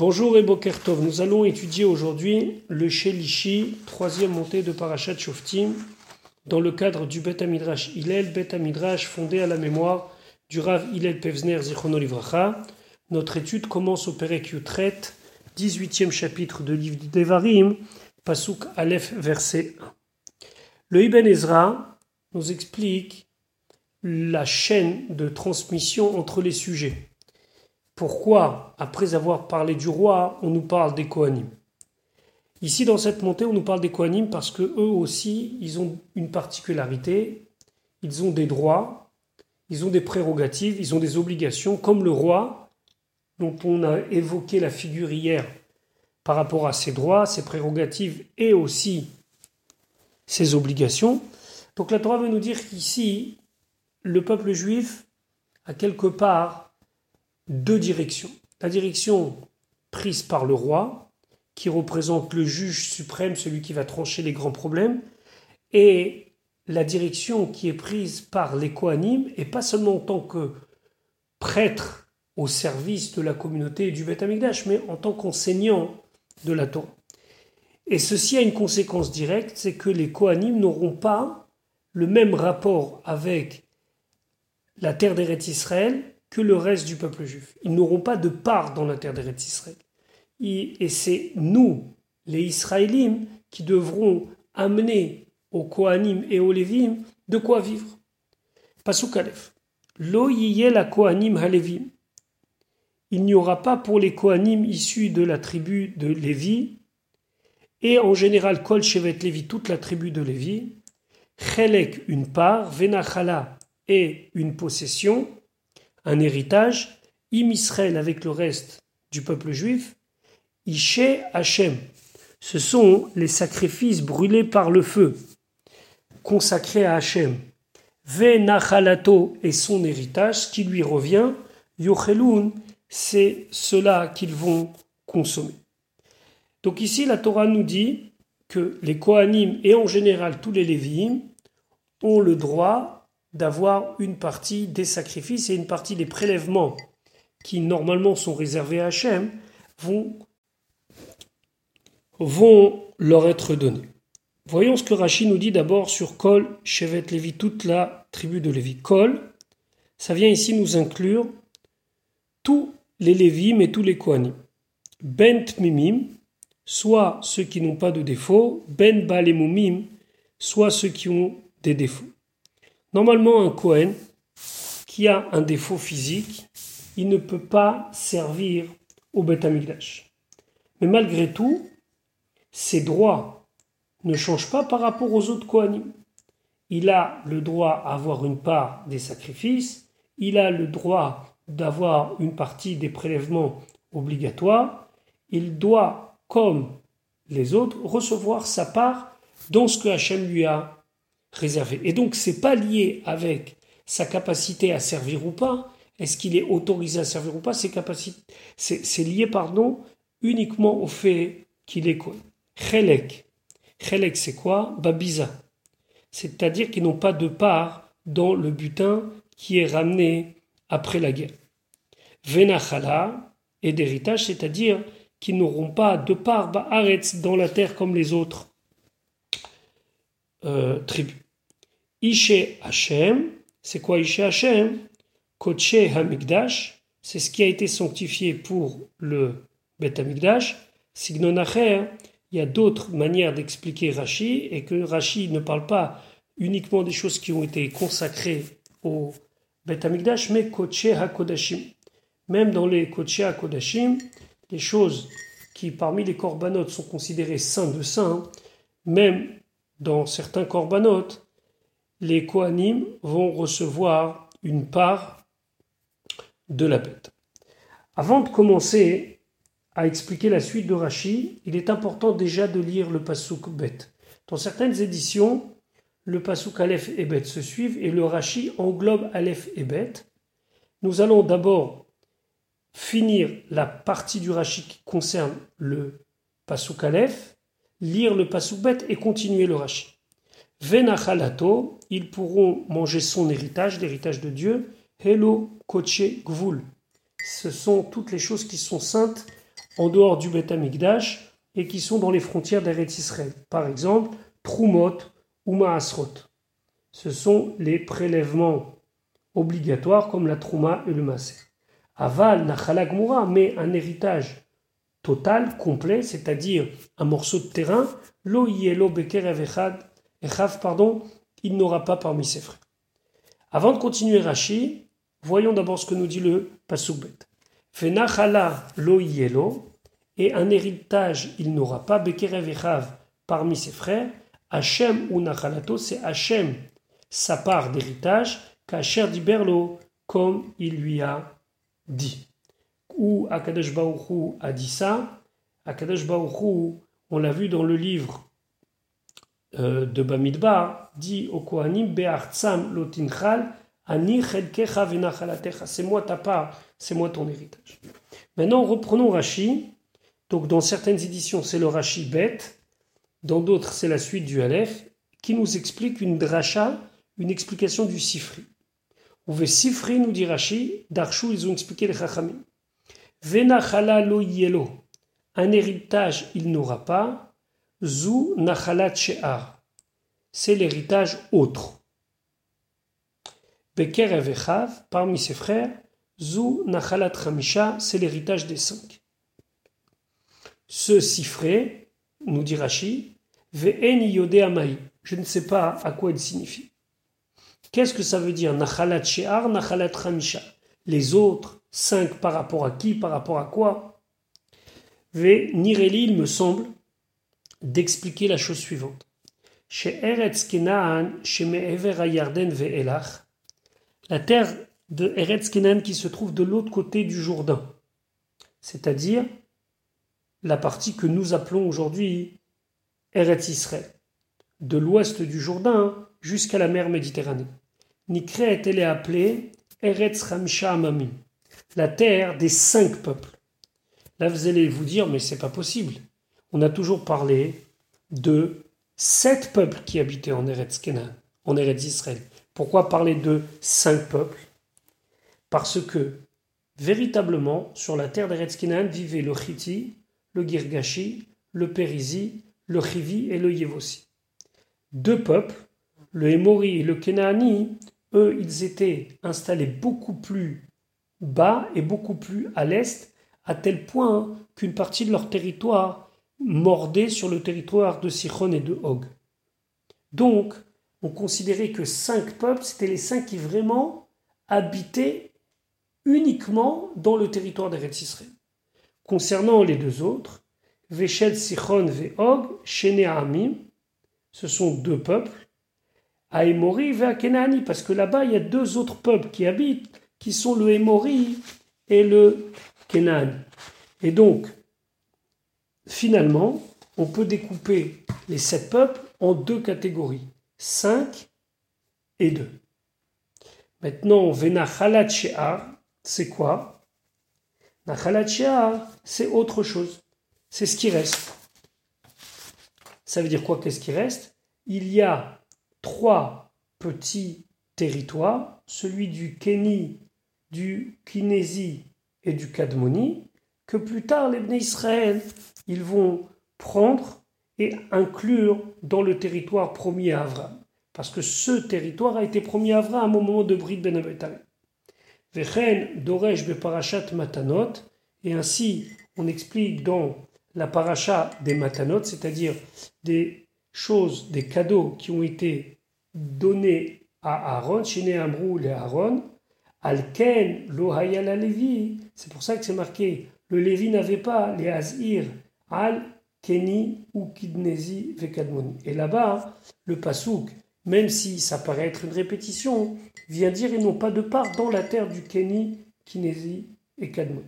Bonjour et nous allons étudier aujourd'hui le Shelishi, troisième montée de Parashat Shoftim, dans le cadre du Bet Amidrash Hillel, Bet Amidrash fondé à la mémoire du Rav Hillel Pevzner Zichrono Livracha. Notre étude commence au Perek Yutret, 18e chapitre de livre Devarim, Pasuk Aleph, verset 1. Le Ibn Ezra nous explique la chaîne de transmission entre les sujets. Pourquoi, après avoir parlé du roi, on nous parle des Kohanim? Ici, dans cette montée, on nous parle des Kohanim parce que eux aussi, ils ont une particularité, ils ont des droits, ils ont des prérogatives, ils ont des obligations, comme le roi, dont on a évoqué la figure hier par rapport à ses droits, ses prérogatives et aussi ses obligations. Donc la Torah veut nous dire qu'ici, le peuple juif a quelque part deux directions. La direction prise par le roi, qui représente le juge suprême, celui qui va trancher les grands problèmes, et la direction qui est prise par les Kohanim, et pas seulement en tant que prêtre au service de la communauté et du Beth Amikdash, mais en tant qu'enseignant de la Torah. Et ceci a une conséquence directe, c'est que les Kohanim n'auront pas le même rapport avec la terre d'Eretz Israël que le reste du peuple juif. Ils n'auront pas de part dans la terre Israël. Et c'est nous, les Israélites, qui devrons amener aux Kohanim et aux Lévim de quoi vivre. Pasuk Aleph. Lo la Kohanim halevim. Il n'y aura pas pour les Kohanim issus de la tribu de Lévi, et en général Kol Shevet Lévi, toute la tribu de Lévi, Chelek une part, Venachala et une possession, un héritage, Im Israël avec le reste du peuple juif, Ishe Hachem. Ce sont les sacrifices brûlés par le feu, consacrés à Hachem. Nachalato et son héritage, qui lui revient, Yochelun, c'est cela qu'ils vont consommer. Donc ici, la Torah nous dit que les Kohanim et en général tous les Lévi'im ont le droit d'avoir une partie des sacrifices et une partie des prélèvements qui normalement sont réservés à Hachem vont, vont leur être donnés. Voyons ce que Rachid nous dit d'abord sur Kol, Shevet Lévi, toute la tribu de Lévi. Kol, ça vient ici nous inclure tous les Lévim et tous les Kohanim. Bent Mimim, soit ceux qui n'ont pas de défaut, Ben Balemumim, soit ceux qui ont des défauts. Normalement, un Kohen qui a un défaut physique, il ne peut pas servir au Beth Amikdash. Mais malgré tout, ses droits ne changent pas par rapport aux autres Kohanim. Il a le droit à avoir une part des sacrifices, il a le droit d'avoir une partie des prélèvements obligatoires, il doit, comme les autres, recevoir sa part dans ce que Hachem lui a réservé. Et donc, c'est pas lié avec sa capacité à servir ou pas. Est-ce qu'il est autorisé à servir ou pas capacités, c'est lié, pardon, uniquement au fait qu'il est quoi? Chelek. Chelek, c'est quoi? Babiza. C'est-à-dire qu'ils n'ont pas de part dans le butin qui est ramené après la guerre. Venachala et d'héritage, c'est-à-dire qu'ils n'auront pas de part dans la terre comme les autres euh, tribus. Ishe Hashem, c'est quoi Ishe Hashem? Koche Hamikdash, c'est ce qui a été sanctifié pour le Bet Hamikdash. Signon Acher, il y a d'autres manières d'expliquer Rashi et que Rashi ne parle pas uniquement des choses qui ont été consacrées au Bet Hamikdash, mais Koche HaKodashim. Même dans les Koche HaKodashim, les choses qui parmi les corbanotes sont considérées saints de saints, même dans certains corbanotes, les Kohanim vont recevoir une part de la bête. Avant de commencer à expliquer la suite de Rashi, il est important déjà de lire le Pasuk bête. Dans certaines éditions, le Pasuk Aleph et bête se suivent et le Rashi englobe Aleph et bête. Nous allons d'abord finir la partie du Rashi qui concerne le Pasuk Aleph lire le Passoubet et continuer le Rashi. Venachalato, ils pourront manger son héritage, l'héritage de Dieu. Hello Koche Gvul. Ce sont toutes les choses qui sont saintes en dehors du Beth Amikdash et qui sont dans les frontières d'Eretz Israël. Par exemple, Trumot ou Maasrot. Ce sont les prélèvements obligatoires comme la Trouma et le Maaser. Aval, Nachalak mais un héritage total, complet, c'est-à-dire un morceau de terrain, Lo Yelo Beker Pardon, il n'aura pas parmi ses frères. Avant de continuer Rashi, voyons d'abord ce que nous dit le Pasukbet. Fenachala Lo Yelo, et un héritage il n'aura pas Bekerev Echav parmi ses frères, Hachem ou Nachalato, c'est Hachem, sa part d'héritage, qu'Hacher dit Berlo, comme il lui a dit. Ou Akadosh Baruchou a dit ça. Akadosh Baruchou, on l'a vu dans le livre euh, de Bamidbar, dit au Kohanim Be'artzam ani venachalatecha. C'est moi ta part, c'est moi ton héritage. Maintenant, reprenons Rashi. Donc, dans certaines éditions, c'est le Rashi bête. Dans d'autres, c'est la suite du Aleph, qui nous explique une dracha, une explication du Sifri. On veut Sifri, nous dit Rashi, Darchou, ils ont expliqué les Chachamim. Venachala lo yelo, un héritage il n'aura pas, Zu nachalat she'ar, c'est l'héritage autre. Beker Evechav, parmi ses frères, Zu nachalat chamisha, c'est l'héritage des cinq. Ce Sifré, nous dit Rashi, Ve'en Je ne sais pas à quoi il signifie. Qu'est-ce que ça veut dire Nachalat She'ar, Nachalat Hamisha Les autres, cinq par rapport à qui, par rapport à quoi? Ve Nireli, il me semble, d'expliquer la chose suivante. Chez Eretz Kenaan, chez Ve'elach, la terre de Eretz Kenaan qui se trouve de l'autre côté du Jourdain, c'est-à-dire la partie que nous appelons aujourd'hui Eretz Israël, de l'ouest du Jourdain jusqu'à la mer Méditerranée. Nikret, elle est appelée Eretz Ramsha Amamim, la terre des cinq peuples. Là, vous allez vous dire, mais c'est pas possible. On a toujours parlé de sept peuples qui habitaient en Eretz Kenan, en Eretz Israël. Pourquoi parler de cinq peuples? Parce que, véritablement, sur la terre d'Eretz Kenan vivaient le Chiti, le Girgashi, le Périzi, le Chivi et le Yevosi. Deux peuples, le Hémori et le Kenaani, eux, ils étaient installés beaucoup plus bas et beaucoup plus à l'est, à tel point qu'une partie de leur territoire mordait sur le territoire de Sichon et de Hog. Donc, on considérait que cinq peuples, c'était les cinq qui vraiment habitaient uniquement dans le territoire d'Eretz Israël. Concernant les deux autres, Veshel Sichon Ve'og, Shene Amim, ce sont deux peuples, Aemori et parce que là-bas il y a deux autres peuples qui habitent, qui sont le Emori et le Kenan. Et donc, finalement, on peut découper les sept peuples en deux catégories, cinq et deux. Maintenant, Venachalat She'ar, c'est quoi? Nachalat c'est autre chose. C'est ce qui reste. Ça veut dire quoi? Qu'est-ce qui reste? Il y a trois petits territoires, celui du Kéni, du Kinési et du Kadmoni, que plus tard les Bnei Israël, ils vont prendre et inclure dans le territoire promis à Avram. Parce que ce territoire a été promis à Avram au moment de Brit Ben Vechen Doresh Beparashat Matanot, et ainsi on explique dans la paracha des matanot, c'est-à-dire des choses, des cadeaux qui ont été donnés à Aaron, Shine Amrou et Aaron, Alken, Lohayal Levi, c'est pour ça que c'est marqué, le Lévi n'avait pas les Azir, Al, Keni ou Kidnezi Vekadmoni. Et là-bas, le Pasouk, même si ça paraît être une répétition, vient dire ils n'ont pas de part dans la terre du Keni, Kinesi et Kadmoni.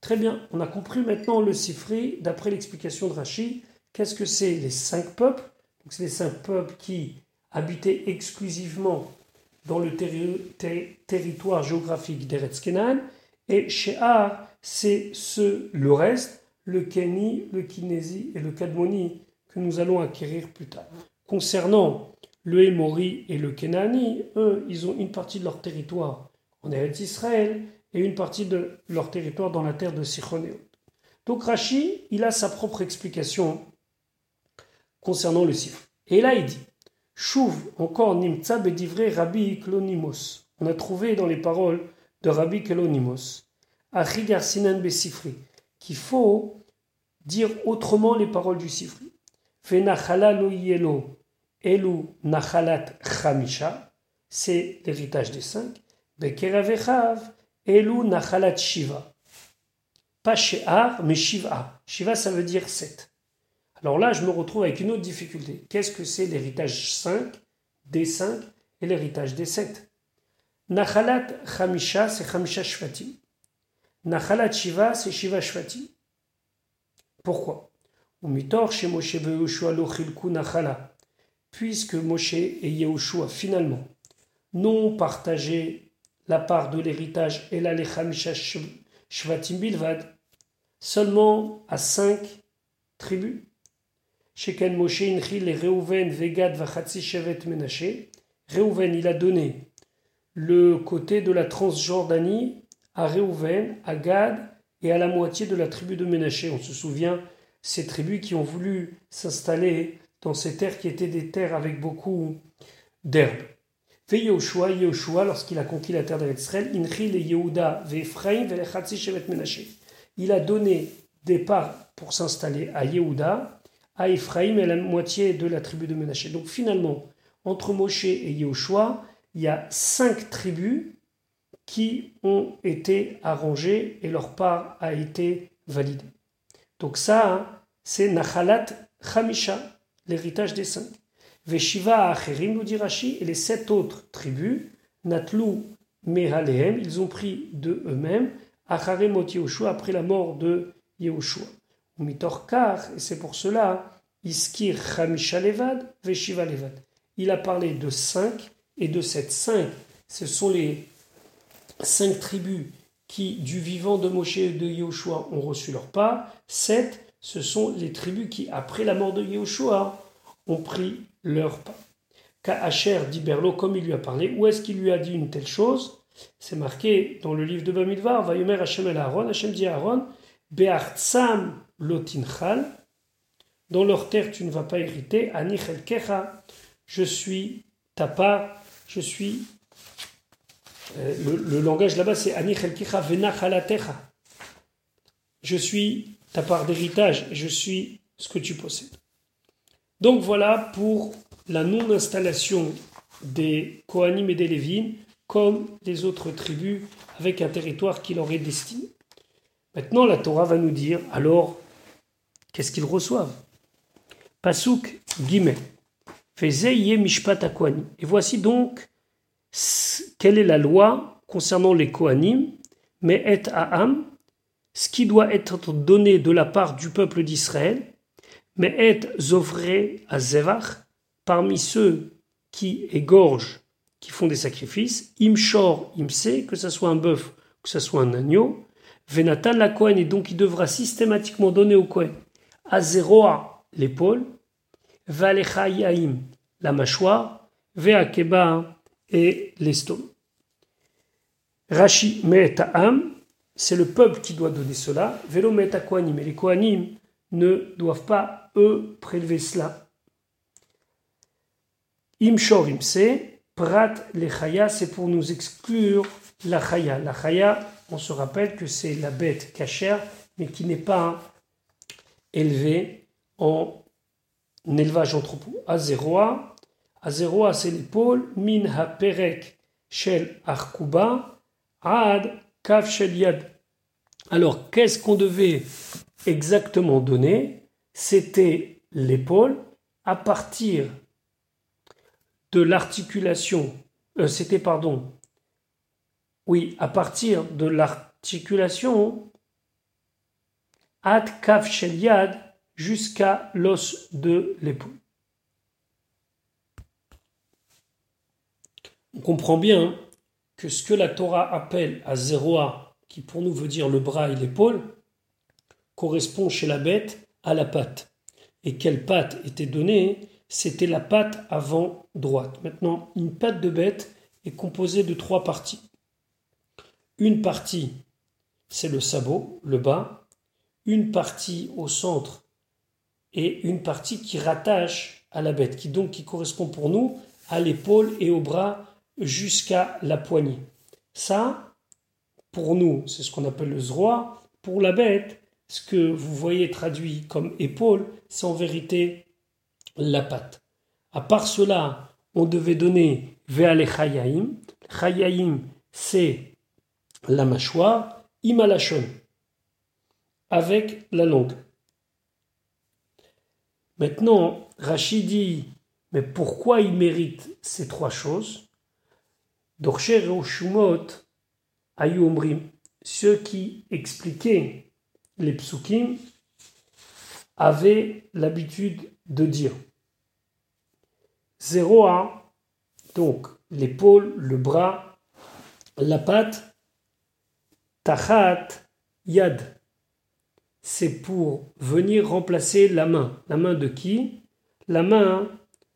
Très bien, on a compris maintenant le Sifri d'après l'explication de Rachid. Qu'est-ce que c'est les cinq peuples? C'est les cinq peuples qui habitaient exclusivement dans le territoire géographique d'Eretz Kenan. Et She'ar, c'est ce, le reste, le Keni, le Kinesi et le Kadmoni que nous allons acquérir plus tard. Concernant le Hémori et le Kenani, eux, ils ont une partie de leur territoire en Eretz Israël et une partie de leur territoire dans la terre de Sichon Donc Rashi, il a sa propre explication concernant le sifri. Et là, il dit Chouv, encore Nimtsa Bedivre Rabbi Klonimos. On a trouvé dans les paroles de Rabbi Klonimos, Achigar Sinan Besifri, qu'il faut dire autrement les paroles du sifri. Elu nachalat chamisha, c'est l'héritage des cinq. Bekeravechav elu nachalat shiva. Pas she'ar, mais shiva. Shiva, ça veut dire sept. Alors là, je me retrouve avec une autre difficulté. Qu'est-ce que c'est l'héritage 5, des 5 et l'héritage des 7 Nachalat Chamisha, c'est Chamisha Shvatim. Nachalat Shiva, c'est Shiva Shvatim. Pourquoi? Chez Moshe Nachala. Puisque Moshe et Yehoshua finalement n'ont partagé la part de l'héritage et la Shvatim Bilvad seulement à cinq tribus. Sheken Moshe Inchil et Reuven Vegad Vachatsi Shevet Menashe. Reuven, il a donné le côté de la Transjordanie à Reuven, à Gad et à la moitié de la tribu de Ménaché. On se souvient, ces tribus qui ont voulu s'installer dans ces terres qui étaient des terres avec beaucoup d'herbes. Ve Yehoshua, Yehoshua, lorsqu'il a conquis la terre d'Israël, Inchil et Yehuda, Ve'Ephraim, Ve'Lechatsi Shevet Menashe. Il a donné des parts pour s'installer à Yehuda, à Ephraim et la moitié de la tribu de Ménaché. Donc finalement, entre Moshe et Yehoshua, il y a cinq tribus qui ont été arrangées et leur part a été validée. Donc ça, hein, c'est Nachalat Chamisha, l'héritage des cinq. Veshiva Acherim, nous dit Rashi, et les sept autres tribus, Natlu Mehalehem, ils ont pris de eux-mêmes, Acharemot Yehoshua, après la mort de Yehoshua. Mitorkar, et c'est pour cela, Iskir Chamisha Levad, Veshiva Levad. Il a parlé de cinq, et de cette cinq, ce sont les cinq tribus qui, du vivant de Moshe et de Yehoshua, ont reçu leur part. Sept, ce sont les tribus qui, après la mort de Yehoshua, ont pris leur part. Ka'acher dit Berlo, comme il lui a parlé, où est-ce qu'il lui a dit une telle chose? C'est marqué dans le livre de Bamidvar, Vayomer Hashem el Aaron, Hashem dit Aaron, Be'artsam lotinchal, dans leur terre tu ne vas pas hériter, Anichel Kecha, je suis ta part, je suis. Euh, le, langage là-bas c'est Venachalatecha. Je suis ta part d'héritage, je suis ce que tu possèdes. Donc voilà pour la non-installation des Kohanim et des Lévines comme des autres tribus avec un territoire qui leur est destiné. Maintenant, la Torah va nous dire alors qu'est-ce qu'ils reçoivent? Pasuk Guimet. Mishpat Et voici donc quelle est la loi concernant les Kohanim, mais et Aham, ce qui doit être donné de la part du peuple d'Israël, mais et à Zevach, parmi ceux qui égorgent, qui font des sacrifices, Imshor, Imse, que ce soit un bœuf, que ce soit un agneau, Venatan la Kohen, et donc il devra systématiquement donner au Kohen Azeroa, l'épaule, Valecha la mâchoire, Veakeba et l'estomac. Rashi Me'eta'am, c'est le peuple qui doit donner cela. Velo Me'eta Kohanim, et les Kohanim ne doivent pas, eux, prélever cela. Imshor Imse, Prat Lechaya, c'est pour nous exclure la Chaya. La Chaya, on se rappelle que c'est la bête cachère, mais qui n'est pas élevée en élevage en troupeau. Azeroa, Azeroa c'est l'épaule, min ha-perek shel arkuba, ad kaf shel yad. Alors, qu'est-ce qu'on devait exactement donner? C'était l'épaule à partir de l'articulation, euh, c'était pardon, oui, à partir de l'articulation ad kaf shel yad jusqu'à l'os de l'épaule. On comprend bien que ce que la Torah appelle à zéroa, qui pour nous veut dire le bras et l'épaule, correspond chez la bête à la patte. Et quelle patte était donnée C'était la patte avant droite. Maintenant, une patte de bête est composée de trois parties. Une partie, c'est le sabot, le bas. une partie au centre et une partie qui rattache à la bête, qui donc qui correspond pour nous à l'épaule et au bras jusqu'à la poignée. Ça, pour nous, c'est ce qu'on appelle le zroa. Pour la bête, ce que vous voyez traduit comme épaule, c'est en vérité la patte. À part cela, on devait donner Ve'ale Chayaim. Chayaim, c'est la mâchoire. Imalachon, avec la langue. Maintenant, Rachid dit, mais pourquoi il mérite ces trois choses? Dorcher Shumot, Ayumrim, ceux qui expliquaient les psukim avaient l'habitude de dire Zéro A, donc l'épaule, le bras, la patte, Tachat, Yad, c'est pour venir remplacer la main. La main de qui? La main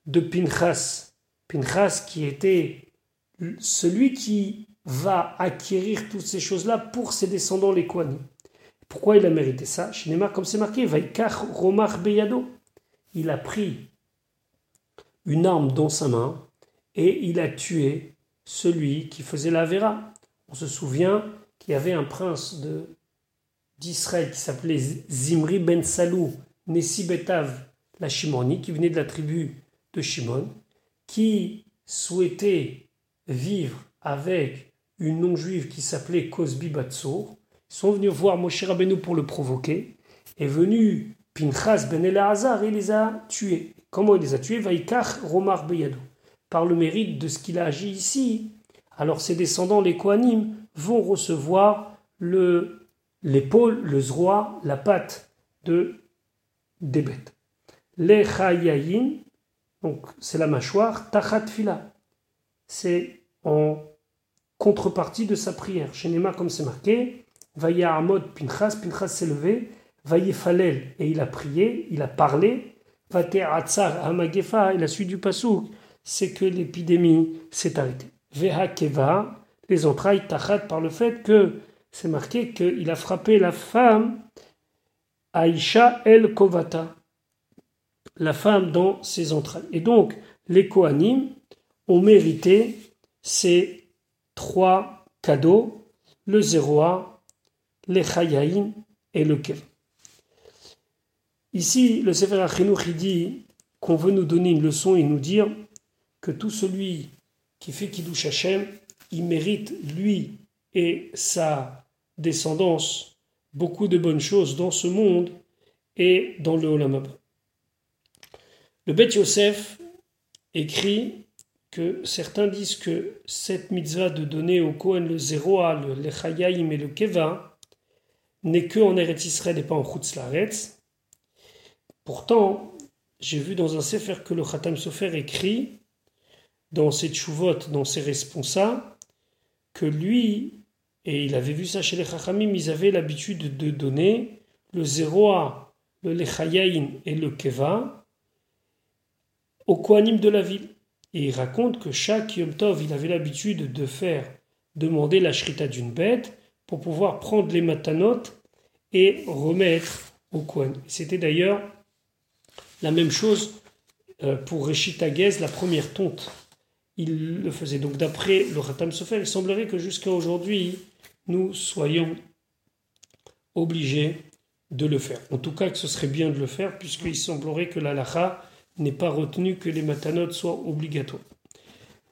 de Pinchas. Pinchas qui était celui qui va acquérir toutes ces choses-là pour ses descendants les Kohanim. Pourquoi il a mérité ça Chez comme c'est marqué, Vaikach Romar Beyado. Il a pris une arme dans sa main et il a tué celui qui faisait la Vera. On se souvient qu'il y avait un prince de d'Israël qui s'appelait Zimri ben Salou Nessi Betav la Shimoni, qui venait de la tribu de Shimon, qui souhaitait vivre avec une non-juive qui s'appelait Cosbi Batsour. Ils sont venus voir Moshe Rabbeinu pour le provoquer. Est venu Pinchas ben Elazar et les a tués. Comment il les a tués? Vaikach Romar Beyadou. Par le mérite de ce qu'il a agi ici, alors ses descendants, les Kohanim, vont recevoir le l'épaule, le zroa, la patte de, des bêtes. Les chayayin, donc c'est la mâchoire, tachat fila, c'est en contrepartie de sa prière. Chez Nema, comme c'est marqué, Vaya Amod Pinchas, Pinchas s'est levé, Vaye Falel, et il a prié, il a parlé, Vate Atzar Amagefa, et la suite du pasouk, c'est que l'épidémie s'est arrêtée. Veha Keva, les entrailles tachat par le fait que c'est marqué qu'il a frappé la femme Aïcha el Kovata, la femme dans ses entrailles. Et donc, les Kohanim ont mérité ces trois cadeaux, le Zéroa, les Chayaïn et le Kev. Ici, le Sefer Achinoch dit qu'on veut nous donner une leçon et nous dire que tout celui qui fait Kiddush Hashem, il mérite, lui et sa descendance beaucoup de bonnes choses dans ce monde et dans le Olam Le Bet Yosef écrit que certains disent que cette mitzvah de donner au Kohen le Zéroa, le Lechayaim et le Keva n'est que en Eretz Israël et pas en Pourtant, j'ai vu dans un sefer que le Khatam Sofer écrit dans ses tchouvot, dans ses responsables, que lui, et il avait vu ça chez les Chachamim, ils avaient l'habitude de donner le Zéroa, le Lechayain et le Keva au Kohanim de la ville. Et il raconte que chaque Yom Tov, il avait l'habitude de faire demander la shrita d'une bête pour pouvoir prendre les matanot et remettre au Kohen. C'était d'ailleurs la même chose euh, pour Reshit la première tonte. Il le faisait. Donc d'après le Khatam Sofer, il semblerait que jusqu'à aujourd'hui, nous soyons obligés de le faire. En tout cas, que ce serait bien de le faire, puisqu'il semblerait que l'alacha n'est pas retenu que les matanotes soient obligatoires.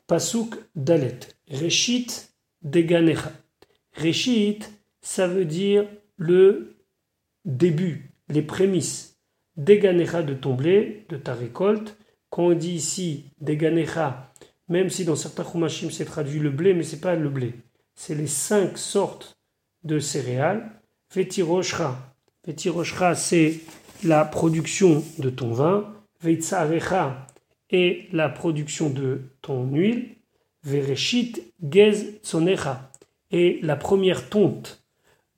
Pasuk Dalet. Reshit Deganecha. Reshit, ça veut dire le début, les prémices. Deganecha de ton blé, de ta récolte. Quand on dit ici Deganecha, même si dans certains chumashim c'est traduit le blé, mais c'est pas le blé c'est les cinq sortes de céréales. Vetiroshra. Vetiroshra, c'est la production de ton vin. Veitzarecha est la production de ton huile. Vereshit gez tsonecha. Et la première tonte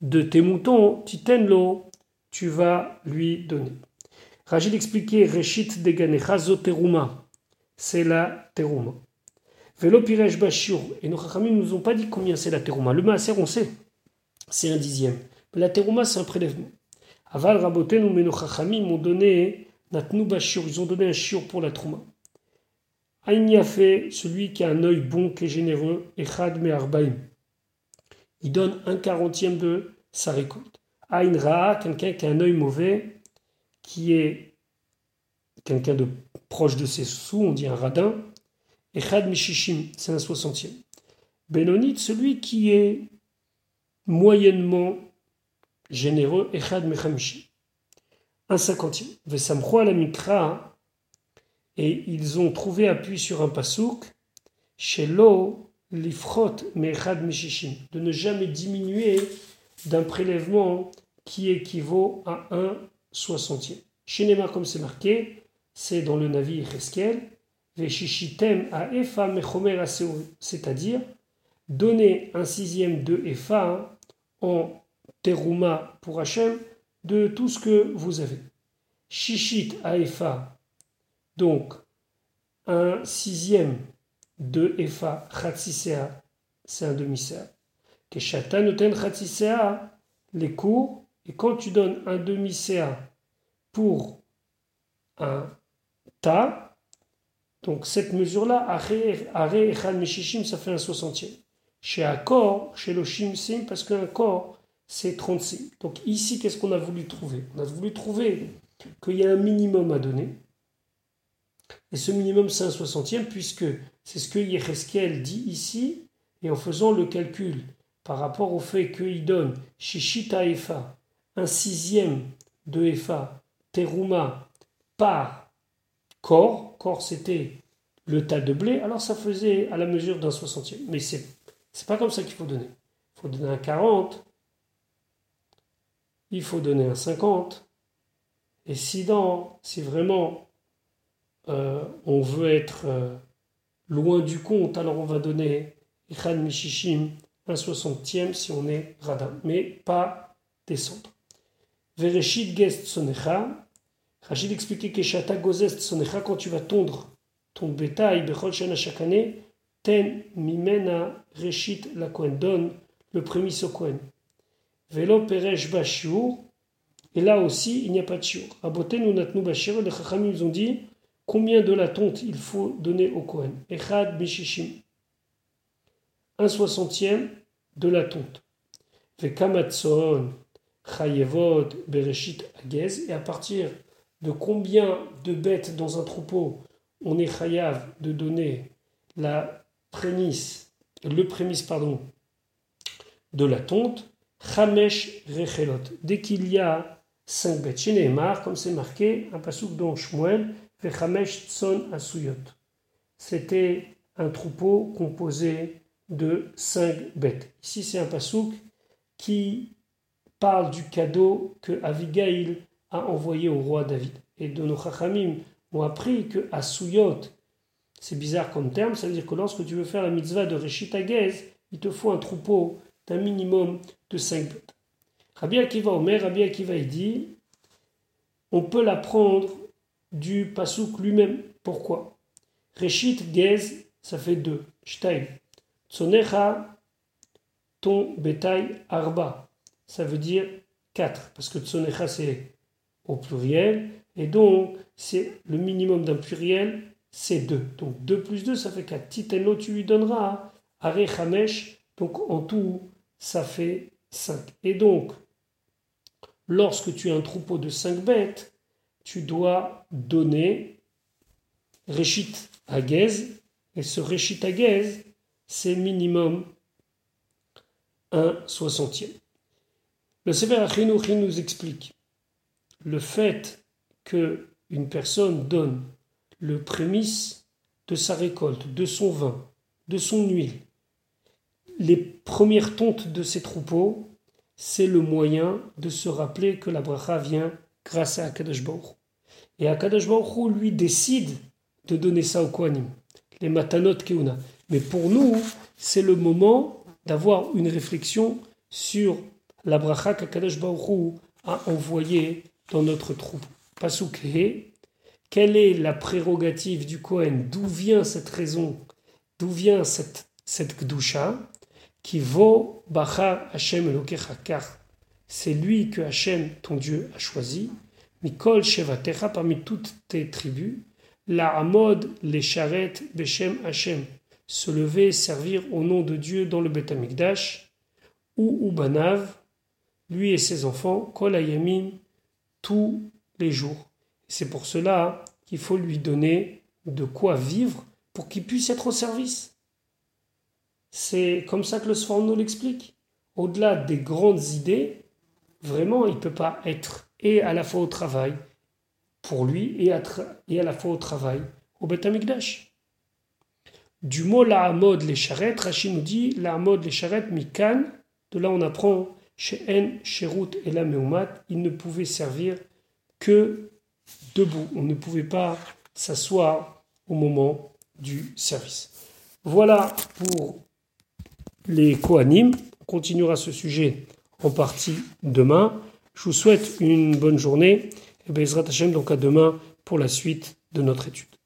de tes moutons, titenlo, tu vas lui donner. Rachid expliquait Reshit deganecha zoteruma. C'est la teruma. Velo Bashur. Et nos Chachamim ne nous ont pas dit combien c'est la terouma. Le maaser, on sait, c'est un dixième. Mais la terouma, c'est un prélèvement. Aval Raboten ou Menochachamim m'ont donné Bashur, ils ont donné un shiur pour la Trouma. Fait celui qui a un œil bon, qui est généreux, Echad Me'arbaim. Il donne un quarantième de sa récolte. Aïn Ra, quelqu'un qui a un œil mauvais, qui est quelqu'un de proche de ses sous, on dit un radin. Echad Mishishim, c'est un soixantième. Benonit, celui qui est moyennement généreux, Echad Mechamishi. Un cinquantième. Et ils ont trouvé appui sur un pasouk, chez l'ifrot Mechad Meshishim, de ne jamais diminuer d'un prélèvement qui équivaut à un soixantième. Chez Nema, comme c'est marqué, c'est dans le navire Reskel, Veshishitem a Efa Mechomer c'est-à-dire donner un sixième de Efa en terouma pour Hachem de tout ce que vous avez. Shishit Efa, donc un sixième de Efa Chatzisea, c'est un demi-sea. Keshata noten Chatzisea, les cours, et quand tu donnes un demi-sea pour un ta, donc cette mesure-là, Are Echad Meshishim, ça fait un soixantième. Chez Akor, chez Loshim Sim, parce qu'un corps, c'est 36. Donc ici, qu'est-ce qu'on a voulu trouver? On a voulu trouver qu'il y a un minimum à donner. Et ce minimum, c'est un soixantième, puisque c'est ce que Yecheskel dit ici, et en faisant le calcul par rapport au fait qu'il donne chez Shita Efa un sixième de Efa, Teruma, par corps, corps c'était le tas de blé, alors ça faisait à la mesure d'un soixantième. Mais c'est c'est pas comme ça qu'il faut donner. Il faut donner un 40, il faut donner un 50. Et si dans, si vraiment euh, on veut être euh, loin du compte, alors on va donner Ichan Mishishim, un soixantième si on est radin, mais pas descendre. Vereshit gest sonecha. Rachid expliquait que Shata gozest sonecha, quand tu vas tondre ton bétail, Bechol Shana chaque année, ten mimena reshit la Kohen, donne le prémisse au. Velo peresh bashur, et là aussi il n'y a pas de shiur. Aboten ou natnu bashir, les chachamim ils ont dit combien de la tonte il faut donner au Kohen? Echad bishishim. Un soixantième de la tonte. Vekamatson chayevot bereshit agez, et à partir de combien de bêtes dans un troupeau on est chayav de donner la prémisse, le prémisse pardon, de la tonte, Chamesh Rechelot. Dès qu'il y a cinq bêtes, chez comme c'est marqué, un pasouk dans Shmuel, Vechamesh Tson Asuyot. C'était un troupeau composé de cinq bêtes. Ici, c'est un pasouk qui parle du cadeau que Avigail a envoyé au roi David. Et de nos chachamim ont appris que Asuyot, c'est bizarre comme terme, ça veut dire que lorsque tu veux faire la mitzvah de Reshit il te faut un troupeau d'un minimum de 5 bêtes. Rabbi Akiva Omer, Rabbi Akiva il dit, on peut l'apprendre du pasouk lui-même. Pourquoi? Reshit Gez, ça fait 2. Shtaim. Tsonecha, ton bétail arba. Ça veut dire 4. Parce que tsonecha c'est au pluriel. Et donc, c'est le minimum d'un pluriel c'est 2. Donc 2 plus 2, ça fait 4. Titeno, tu lui donneras Are Hamesh, donc en tout, ça fait 5. Et donc, lorsque tu as un troupeau de 5 bêtes, tu dois donner Réchit Agez, et ce Réchit Agez, c'est minimum un soixantième. Le Sefer Achinouchi nous explique le fait que une personne donne le prémisse de sa récolte, de son vin, de son huile. Les premières tontes de ses troupeaux, c'est le moyen de se rappeler que la bracha vient grâce à Akadosh Baruch. Et Akadosh lui décide de donner ça au Kohanim, les matanot keuna. Mais pour nous, c'est le moment d'avoir une réflexion sur la bracha qu'Akadosh Baruch a envoyée dans notre troupeau. Pasukhe, quelle est la prérogative du Kohen? D'où vient cette raison? D'où vient cette, cette Qui vaut Bachar Hashem Elokecha c'est lui que Hachem, ton Dieu, a choisi. Mikol Shevatecha, parmi toutes tes tribus, la Amod, les charrettes, Beshem Hachem, se lever, servir au nom de Dieu dans le Beth Amikdash, ou Ubanav, lui et ses enfants, Kol Ayamim, tous les jours. C'est pour cela qu'il faut lui donner de quoi vivre pour qu'il puisse être au service. C'est comme ça que le Sforno l'explique. Au-delà des grandes idées, vraiment, il ne peut pas être et à la fois au travail pour lui et à, et à la fois au travail au Beth. Du mot la mode les charrettes, Rachid nous dit la mode les charrettes mikan. De là, on apprend chez En, chez et la Meumat, il ne pouvait servir que debout. On ne pouvait pas s'asseoir au moment du service. Voilà pour les Kohanim. On continuera ce sujet en partie demain. Je vous souhaite une bonne journée et Bezrat Hashem donc à demain pour la suite de notre étude.